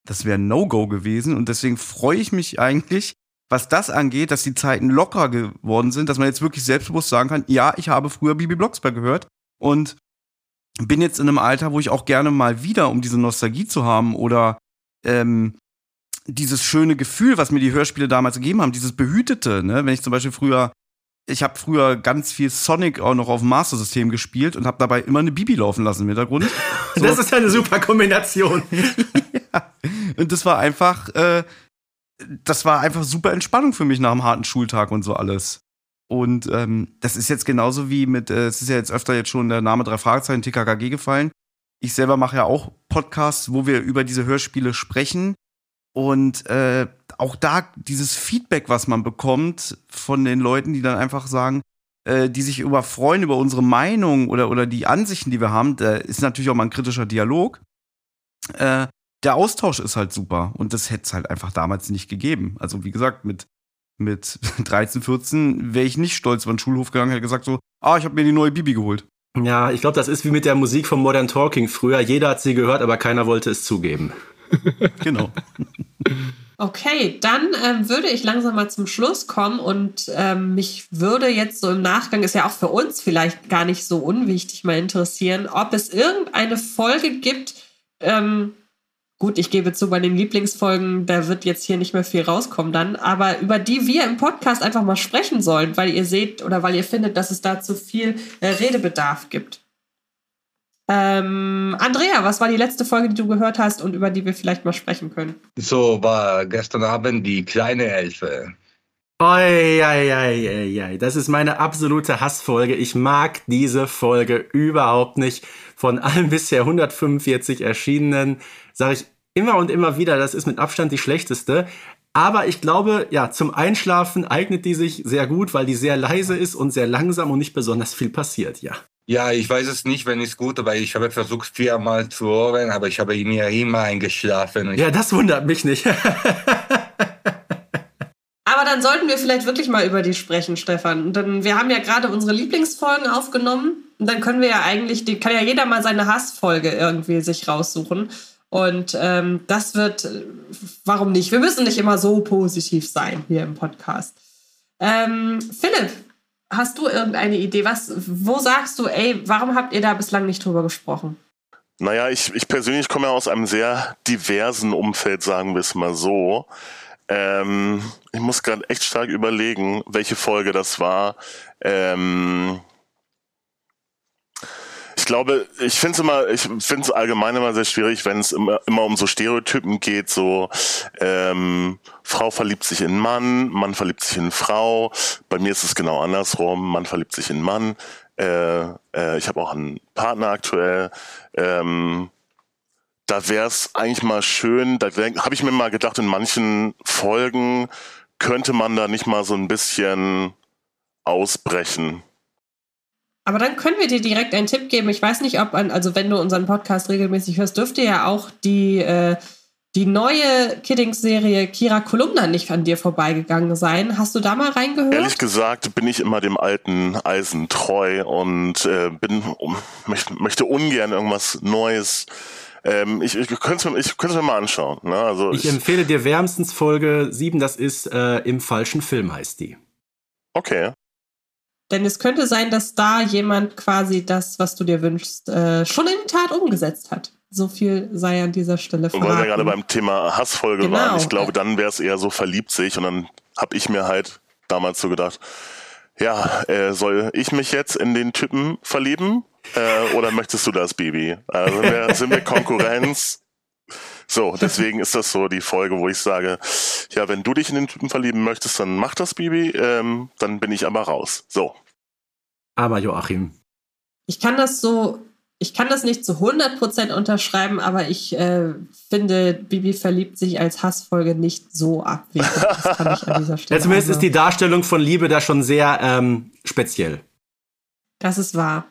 das wäre ein No-Go gewesen. Und deswegen freue ich mich eigentlich, was das angeht, dass die Zeiten locker geworden sind, dass man jetzt wirklich selbstbewusst sagen kann, ja, ich habe früher Bibi Blocksberg gehört. Und bin jetzt in einem Alter, wo ich auch gerne mal wieder, um diese Nostalgie zu haben oder ähm, dieses schöne Gefühl, was mir die Hörspiele damals gegeben haben, dieses Behütete, ne? Wenn ich zum Beispiel früher, ich habe früher ganz viel Sonic auch noch auf dem Master-System gespielt und habe dabei immer eine Bibi laufen lassen im Hintergrund. [laughs] So. Das ist eine super Kombination. [laughs] ja. Und das war einfach, äh, das war einfach super Entspannung für mich nach einem harten Schultag und so alles. Und ähm, das ist jetzt genauso wie mit, äh, es ist ja jetzt öfter jetzt schon der Name drei Fragezeichen TKKG gefallen. Ich selber mache ja auch Podcasts, wo wir über diese Hörspiele sprechen. Und äh, auch da dieses Feedback, was man bekommt von den Leuten, die dann einfach sagen, äh, die sich über freuen über unsere Meinung oder, oder die Ansichten, die wir haben, da ist natürlich auch mal ein kritischer Dialog. Äh, der Austausch ist halt super. Und das hätte es halt einfach damals nicht gegeben. Also, wie gesagt, mit mit 13, 14 wäre ich nicht stolz über den Schulhof gegangen, hätte gesagt so, ah, ich habe mir die neue Bibi geholt. Ja, ich glaube, das ist wie mit der Musik von Modern Talking früher. Jeder hat sie gehört, aber keiner wollte es zugeben. [laughs] genau. Okay, dann ähm, würde ich langsam mal zum Schluss kommen und ähm, mich würde jetzt so im Nachgang, ist ja auch für uns vielleicht gar nicht so unwichtig, mal interessieren, ob es irgendeine Folge gibt, ähm, Gut, ich gebe zu, bei den Lieblingsfolgen, da wird jetzt hier nicht mehr viel rauskommen dann, aber über die wir im Podcast einfach mal sprechen sollen, weil ihr seht oder weil ihr findet, dass es da zu viel äh, Redebedarf gibt. Ähm, Andrea, was war die letzte Folge, die du gehört hast und über die wir vielleicht mal sprechen können? So war gestern Abend die kleine Elfe. Oi, oi, oi, oi, das ist meine absolute Hassfolge. Ich mag diese Folge überhaupt nicht. Von allen [laughs] bisher 145 erschienenen sage ich immer und immer wieder, das ist mit Abstand die schlechteste. Aber ich glaube, ja, zum Einschlafen eignet die sich sehr gut, weil die sehr leise ist und sehr langsam und nicht besonders viel passiert, ja. Ja, ich weiß es nicht, wenn es gut, aber ich habe versucht viermal zu hören, aber ich habe mir immer eingeschlafen. Ja, das wundert mich nicht. [laughs] Aber dann sollten wir vielleicht wirklich mal über die sprechen, Stefan. Denn wir haben ja gerade unsere Lieblingsfolgen aufgenommen. Und dann können wir ja eigentlich, die kann ja jeder mal seine Hassfolge irgendwie sich raussuchen. Und ähm, das wird, warum nicht? Wir müssen nicht immer so positiv sein hier im Podcast. Ähm, Philipp, hast du irgendeine Idee? Was, wo sagst du, ey, warum habt ihr da bislang nicht drüber gesprochen? Naja, ich, ich persönlich komme ja aus einem sehr diversen Umfeld, sagen wir es mal so. Ähm, ich muss gerade echt stark überlegen, welche Folge das war. Ähm, glaube, ich finde es immer, ich finde es allgemein immer sehr schwierig, wenn es immer, immer um so Stereotypen geht, so ähm, Frau verliebt sich in Mann, Mann verliebt sich in Frau. Bei mir ist es genau andersrum, Mann verliebt sich in Mann. Äh, äh, ich habe auch einen Partner aktuell. Ähm, da wäre es eigentlich mal schön, da habe ich mir mal gedacht, in manchen Folgen könnte man da nicht mal so ein bisschen ausbrechen. Aber dann können wir dir direkt einen Tipp geben. Ich weiß nicht, ob, an, also wenn du unseren Podcast regelmäßig hörst, dürfte ja auch die, äh, die neue Kiddings-Serie Kira Kolumna nicht an dir vorbeigegangen sein. Hast du da mal reingehört? Ehrlich gesagt bin ich immer dem alten Eisen treu und äh, bin, um, möchte, möchte ungern irgendwas Neues ähm, ich, ich könnte es ich mir mal anschauen. Ne? Also ich, ich, empfehle dir wärmstens Folge 7, das ist äh, im falschen Film heißt die. Okay. Denn es könnte sein, dass da jemand quasi das, was du dir wünschst, äh, schon in Tat umgesetzt hat. So viel sei an dieser Stelle verraten. Weil wir gerade beim Thema Hassfolge genau. waren. Ich glaube, dann wäre es eher so verliebt sich und dann habe ich mir halt damals so gedacht, ja, äh, soll ich mich jetzt in den Typen verlieben? Äh, oder möchtest du das, Baby? Also sind wir, sind wir [laughs] Konkurrenz? So, deswegen ist das so die Folge, wo ich sage, ja, wenn du dich in den Typen verlieben möchtest, dann mach das, Bibi, ähm, dann bin ich aber raus. So. Aber Joachim. Ich kann das so, ich kann das nicht zu 100% unterschreiben, aber ich äh, finde, Bibi verliebt sich als Hassfolge nicht so abwegig. Das kann ich an dieser [laughs] Stelle. Ja, zumindest also. ist die Darstellung von Liebe da schon sehr ähm, speziell. Das ist wahr.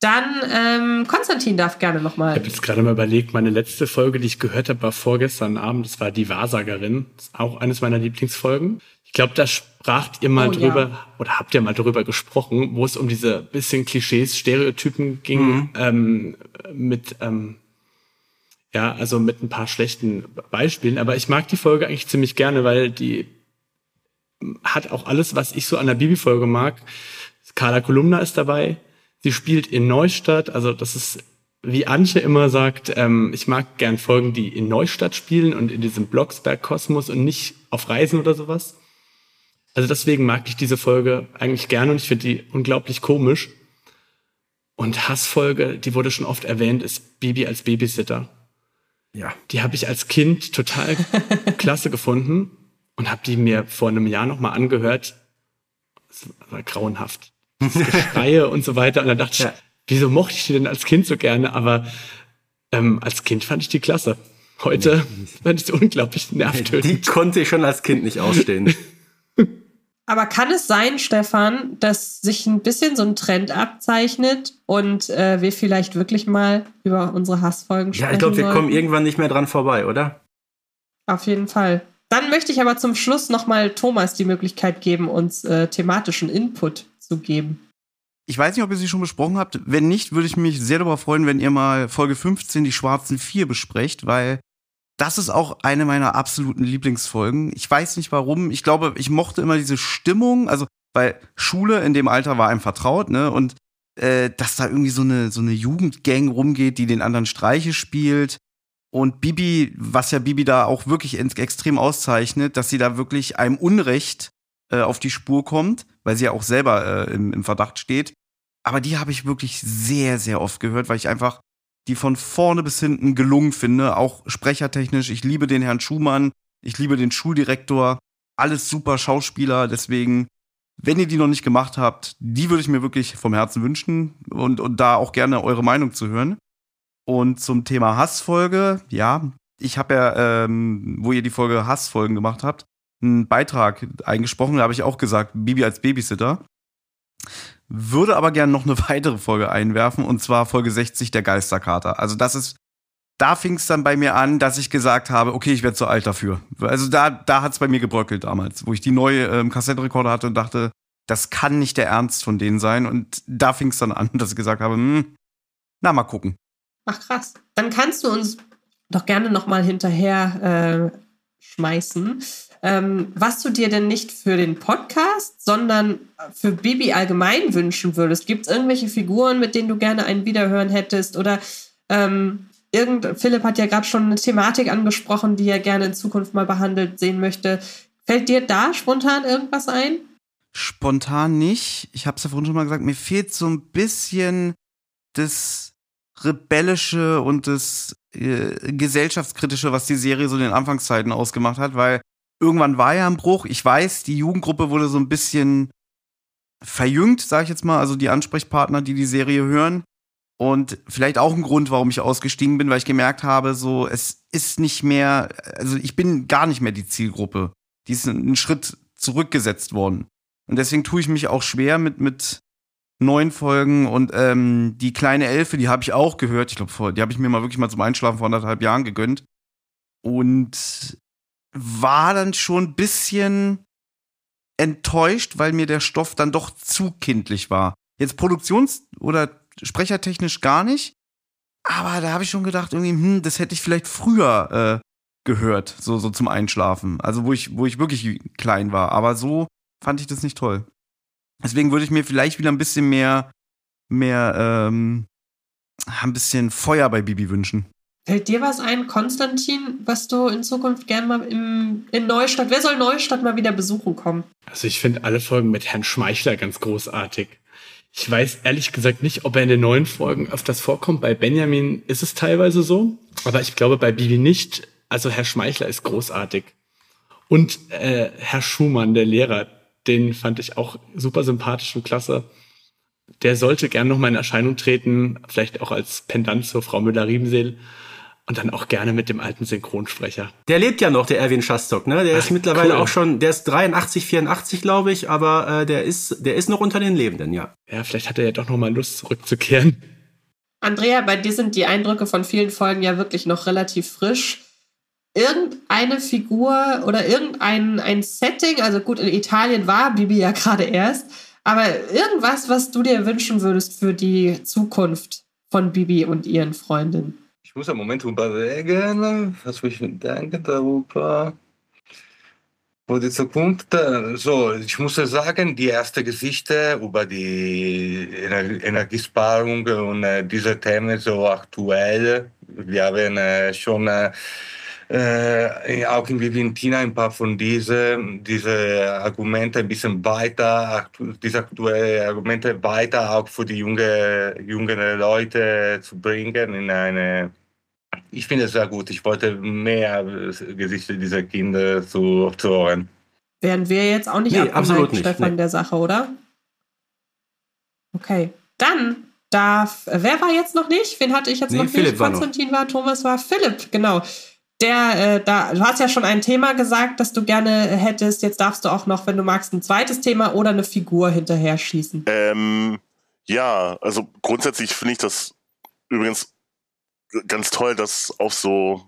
Dann ähm, Konstantin darf gerne nochmal. Ich habe jetzt gerade mal überlegt, meine letzte Folge, die ich gehört habe, war vorgestern Abend. Das war die Wahrsagerin. Das ist auch eines meiner Lieblingsfolgen. Ich glaube, da spracht ihr mal oh, drüber ja. oder habt ihr mal drüber gesprochen, wo es um diese bisschen Klischees, Stereotypen ging mhm. ähm, mit ähm, ja, also mit ein paar schlechten Beispielen. Aber ich mag die Folge eigentlich ziemlich gerne, weil die hat auch alles, was ich so an der Bibi-Folge mag. Carla Kolumna ist dabei, Sie spielt in Neustadt, also das ist, wie Antje immer sagt, ähm, ich mag gern Folgen, die in Neustadt spielen und in diesem Blocksberg-Kosmos und nicht auf Reisen oder sowas. Also deswegen mag ich diese Folge eigentlich gerne und ich finde die unglaublich komisch. Und Hassfolge, die wurde schon oft erwähnt, ist Bibi als Babysitter. Ja. Die habe ich als Kind total [laughs] klasse gefunden und habe die mir vor einem Jahr nochmal angehört. Das war grauenhaft. [laughs] Geschreie und so weiter. Und dann dachte ja. ich, wieso mochte ich die denn als Kind so gerne? Aber ähm, als Kind fand ich die klasse. Heute fand ich sie unglaublich nervtötend. Die konnte ich schon als Kind nicht ausstehen. [laughs] Aber kann es sein, Stefan, dass sich ein bisschen so ein Trend abzeichnet und äh, wir vielleicht wirklich mal über unsere Hassfolgen sprechen? Ja, ich glaube, wir kommen irgendwann nicht mehr dran vorbei, oder? Auf jeden Fall. Dann möchte ich aber zum Schluss nochmal Thomas die Möglichkeit geben, uns äh, thematischen Input zu geben. Ich weiß nicht, ob ihr sie schon besprochen habt. Wenn nicht, würde ich mich sehr darüber freuen, wenn ihr mal Folge 15, die schwarzen vier, besprecht, weil das ist auch eine meiner absoluten Lieblingsfolgen. Ich weiß nicht warum. Ich glaube, ich mochte immer diese Stimmung, also weil Schule in dem Alter war einem vertraut, ne? Und äh, dass da irgendwie so eine so eine Jugendgang rumgeht, die den anderen Streiche spielt. Und Bibi, was ja Bibi da auch wirklich extrem auszeichnet, dass sie da wirklich einem Unrecht äh, auf die Spur kommt, weil sie ja auch selber äh, im, im Verdacht steht. Aber die habe ich wirklich sehr, sehr oft gehört, weil ich einfach die von vorne bis hinten gelungen finde, auch sprechertechnisch. Ich liebe den Herrn Schumann, ich liebe den Schuldirektor, alles super Schauspieler, deswegen, wenn ihr die noch nicht gemacht habt, die würde ich mir wirklich vom Herzen wünschen und, und da auch gerne eure Meinung zu hören. Und zum Thema Hassfolge, ja, ich habe ja, ähm, wo ihr die Folge Hassfolgen gemacht habt, einen Beitrag eingesprochen. Da habe ich auch gesagt, Bibi als Babysitter. Würde aber gerne noch eine [laughs] weitere Folge einwerfen, und zwar Folge 60 der Geisterkater. Also das ist, da fing es dann bei mir an, dass ich gesagt habe, okay, ich werde zu alt dafür. Also da, da hat es bei mir gebröckelt damals, wo ich die neue ähm, Kassettenrekorder hatte und dachte, das kann nicht der Ernst von denen sein. Und da fing es dann an, [laughs] dass ich gesagt habe, hm, na, mal gucken. Ach krass. Dann kannst du uns doch gerne noch mal hinterher äh, schmeißen, ähm, was du dir denn nicht für den Podcast, sondern für Bibi allgemein wünschen würdest. Gibt es irgendwelche Figuren, mit denen du gerne ein Wiederhören hättest? Oder ähm, irgend, Philipp hat ja gerade schon eine Thematik angesprochen, die er gerne in Zukunft mal behandelt sehen möchte. Fällt dir da spontan irgendwas ein? Spontan nicht. Ich habe es ja vorhin schon mal gesagt, mir fehlt so ein bisschen das rebellische und das äh, gesellschaftskritische, was die Serie so in den Anfangszeiten ausgemacht hat, weil irgendwann war ja ein Bruch. Ich weiß, die Jugendgruppe wurde so ein bisschen verjüngt, sage ich jetzt mal, also die Ansprechpartner, die die Serie hören. Und vielleicht auch ein Grund, warum ich ausgestiegen bin, weil ich gemerkt habe, so, es ist nicht mehr, also ich bin gar nicht mehr die Zielgruppe. Die ist einen Schritt zurückgesetzt worden. Und deswegen tue ich mich auch schwer mit, mit neun Folgen und ähm, die kleine Elfe, die habe ich auch gehört. Ich glaube, die habe ich mir mal wirklich mal zum Einschlafen vor anderthalb Jahren gegönnt. Und war dann schon ein bisschen enttäuscht, weil mir der Stoff dann doch zu kindlich war. Jetzt produktions- oder sprechertechnisch gar nicht. Aber da habe ich schon gedacht, irgendwie, hm, das hätte ich vielleicht früher äh, gehört, so, so zum Einschlafen. Also wo ich, wo ich wirklich klein war. Aber so fand ich das nicht toll. Deswegen würde ich mir vielleicht wieder ein bisschen mehr, mehr, ähm, ein bisschen Feuer bei Bibi wünschen. Fällt dir was ein, Konstantin, was du in Zukunft gern mal im, in Neustadt, wer soll Neustadt mal wieder besuchen kommen? Also ich finde alle Folgen mit Herrn Schmeichler ganz großartig. Ich weiß ehrlich gesagt nicht, ob er in den neuen Folgen öfters vorkommt. Bei Benjamin ist es teilweise so, aber ich glaube bei Bibi nicht. Also Herr Schmeichler ist großartig. Und äh, Herr Schumann, der Lehrer, den fand ich auch super sympathisch und klasse. Der sollte gern noch mal in Erscheinung treten, vielleicht auch als Pendant zur Frau Müller-Riebenseel. Und dann auch gerne mit dem alten Synchronsprecher. Der lebt ja noch, der Erwin Schastock, ne? Der Ach, ist mittlerweile cool. auch schon, der ist 83, 84, glaube ich, aber äh, der ist, der ist noch unter den Lebenden, ja. Ja, vielleicht hat er ja doch noch mal Lust, zurückzukehren. Andrea, bei dir sind die Eindrücke von vielen Folgen ja wirklich noch relativ frisch. Irgendeine Figur oder irgendein ein Setting, also gut, in Italien war Bibi ja gerade erst, aber irgendwas, was du dir wünschen würdest für die Zukunft von Bibi und ihren Freundinnen? muss einen Moment überlegen, was ich denke darüber. Für die Zukunft, so, ich muss sagen, die erste Geschichte über die Energiesparung und äh, diese Themen so aktuell. Wir haben äh, schon äh, auch in Viventina ein paar von diesen diese Argumente ein bisschen weiter, diese aktuellen Argumente weiter auch für die junge, jüngeren Leute zu bringen in eine ich finde es sehr gut. Ich wollte mehr Gesichter dieser Kinder zu, zu hören. Wären wir jetzt auch nicht nee, absolut nicht, Stefan, nee. der Sache, oder? Okay. Dann darf, wer war jetzt noch nicht? Wen hatte ich jetzt nee, noch Philipp nicht? Konstantin war, war, Thomas war, Philipp, genau. Der, äh, da, du hast ja schon ein Thema gesagt, das du gerne hättest. Jetzt darfst du auch noch, wenn du magst, ein zweites Thema oder eine Figur hinterher schießen. Ähm, ja, also grundsätzlich finde ich das übrigens ganz toll, dass auf so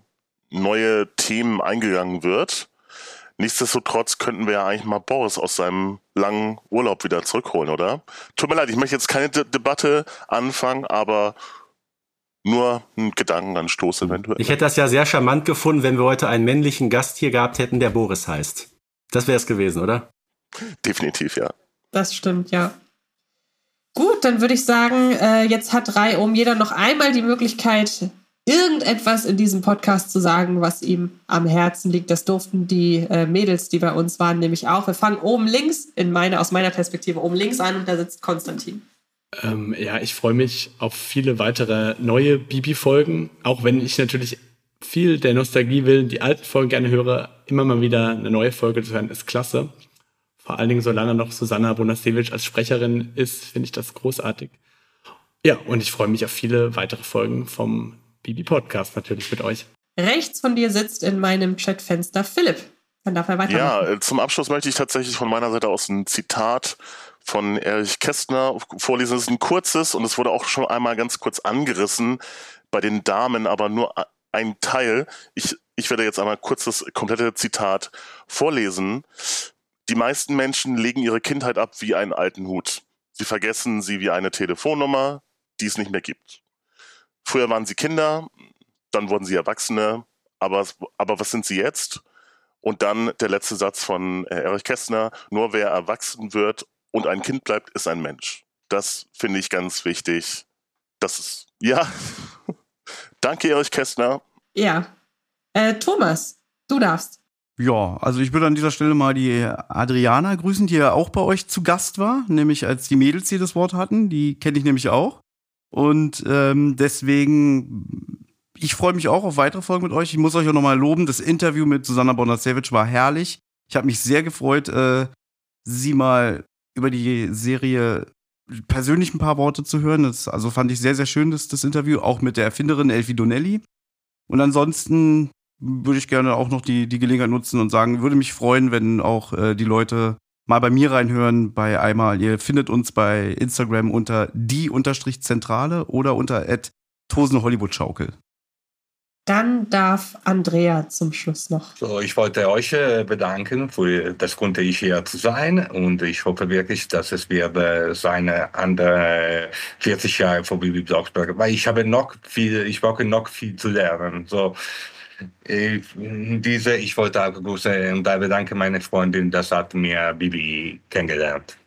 neue Themen eingegangen wird. Nichtsdestotrotz könnten wir ja eigentlich mal Boris aus seinem langen Urlaub wieder zurückholen, oder? Tut mir leid, ich möchte jetzt keine De Debatte anfangen, aber nur einen Gedankenanstoß eventuell. Ich hätte das ja sehr charmant gefunden, wenn wir heute einen männlichen Gast hier gehabt hätten, der Boris heißt. Das wäre es gewesen, oder? Definitiv, ja. Das stimmt, ja. Gut, dann würde ich sagen, äh, jetzt hat reihum jeder noch einmal die Möglichkeit, irgendetwas in diesem Podcast zu sagen, was ihm am Herzen liegt. Das durften die äh, Mädels, die bei uns waren, nämlich auch. Wir fangen oben links, in meine, aus meiner Perspektive oben links an und da sitzt Konstantin. Ähm, ja, ich freue mich auf viele weitere neue Bibi-Folgen, auch wenn ich natürlich viel der Nostalgie will, die alten Folgen gerne höre, immer mal wieder eine neue Folge zu hören, ist klasse. Vor allen Dingen, solange noch Susanna Bonasewicz als Sprecherin ist, finde ich das großartig. Ja, und ich freue mich auf viele weitere Folgen vom Bibi Podcast natürlich mit euch. Rechts von dir sitzt in meinem Chatfenster Philipp. Dann darf er weitermachen. Ja, äh, zum Abschluss möchte ich tatsächlich von meiner Seite aus ein Zitat von Erich Kästner vorlesen. Es ist ein kurzes und es wurde auch schon einmal ganz kurz angerissen bei den Damen, aber nur ein Teil. Ich, ich werde jetzt einmal kurz das komplette Zitat vorlesen. Die meisten Menschen legen ihre Kindheit ab wie einen alten Hut. Sie vergessen sie wie eine Telefonnummer, die es nicht mehr gibt. Früher waren sie Kinder, dann wurden sie Erwachsene, aber, aber was sind sie jetzt? Und dann der letzte Satz von äh, Erich Kästner, nur wer erwachsen wird und ein Kind bleibt, ist ein Mensch. Das finde ich ganz wichtig. Das ist, ja. [laughs] Danke, Erich Kästner. Ja. Äh, Thomas, du darfst. Ja, also ich würde an dieser Stelle mal die Adriana grüßen, die ja auch bei euch zu Gast war, nämlich als die Mädels hier das Wort hatten. Die kenne ich nämlich auch. Und ähm, deswegen, ich freue mich auch auf weitere Folgen mit euch. Ich muss euch auch nochmal loben. Das Interview mit Susanna Bonasewicz war herrlich. Ich habe mich sehr gefreut, äh, sie mal über die Serie persönlich ein paar Worte zu hören. Das, also fand ich sehr, sehr schön, das, das Interview, auch mit der Erfinderin Elfie Donnelly. Und ansonsten würde ich gerne auch noch die, die Gelegenheit nutzen und sagen, würde mich freuen, wenn auch äh, die Leute mal bei mir reinhören, bei einmal. Ihr findet uns bei Instagram unter die-zentrale oder unter Tosen Hollywood Schaukel. Dann darf Andrea zum Schluss noch. So, ich wollte euch äh, bedanken für das konnte ich hier zu sein und ich hoffe wirklich, dass es wird äh, seine andere 40 Jahre vor Bibi Blocksberg, weil ich habe noch viel, ich brauche noch viel zu lernen. So, ich, diese, ich wollte auch grüßen und da bedanke meine Freundin, das hat mir Bibi kennengelernt.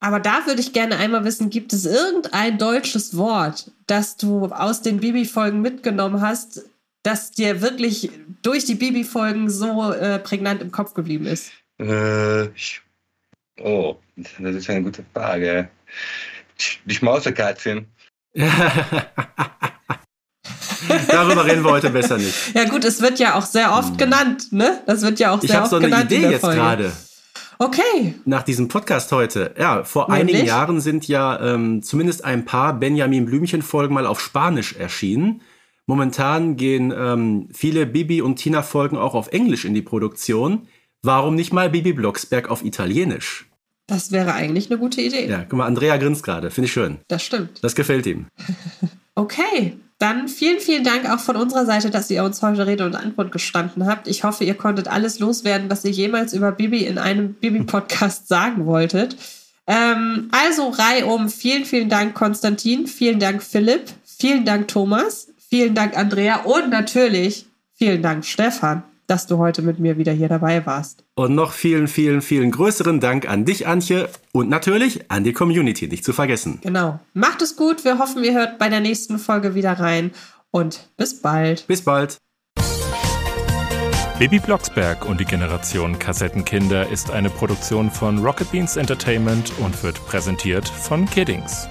Aber da würde ich gerne einmal wissen, gibt es irgendein deutsches Wort, das du aus den Bibi-Folgen mitgenommen hast, das dir wirklich durch die Bibi-Folgen so äh, prägnant im Kopf geblieben ist? Äh, ich, oh, das ist eine gute Frage. Die Schmauserkatzchen. [laughs] Darüber reden wir heute besser nicht. Ja gut, es wird ja auch sehr oft hm. genannt, ne? Das wird ja auch sehr oft genannt. Ich habe so eine Idee jetzt gerade. Okay. Nach diesem Podcast heute. Ja, vor Nämlich? einigen Jahren sind ja ähm, zumindest ein paar Benjamin Blümchen-Folgen mal auf Spanisch erschienen. Momentan gehen ähm, viele Bibi und Tina-Folgen auch auf Englisch in die Produktion. Warum nicht mal Bibi Blocksberg auf Italienisch? Das wäre eigentlich eine gute Idee. Ja, guck mal, Andrea grinst gerade. Finde ich schön. Das stimmt. Das gefällt ihm. [laughs] okay. Dann vielen, vielen Dank auch von unserer Seite, dass ihr uns heute Rede und Antwort gestanden habt. Ich hoffe, ihr konntet alles loswerden, was ihr jemals über Bibi in einem Bibi-Podcast [laughs] sagen wolltet. Ähm, also reihum, vielen, vielen Dank, Konstantin. Vielen Dank, Philipp. Vielen Dank, Thomas. Vielen Dank, Andrea. Und natürlich vielen Dank, Stefan dass du heute mit mir wieder hier dabei warst. Und noch vielen, vielen, vielen größeren Dank an dich, Antje, und natürlich an die Community, nicht zu vergessen. Genau. Macht es gut. Wir hoffen, ihr hört bei der nächsten Folge wieder rein. Und bis bald. Bis bald. Baby Blocksberg und die Generation Kassettenkinder ist eine Produktion von Rocket Beans Entertainment und wird präsentiert von Kiddings.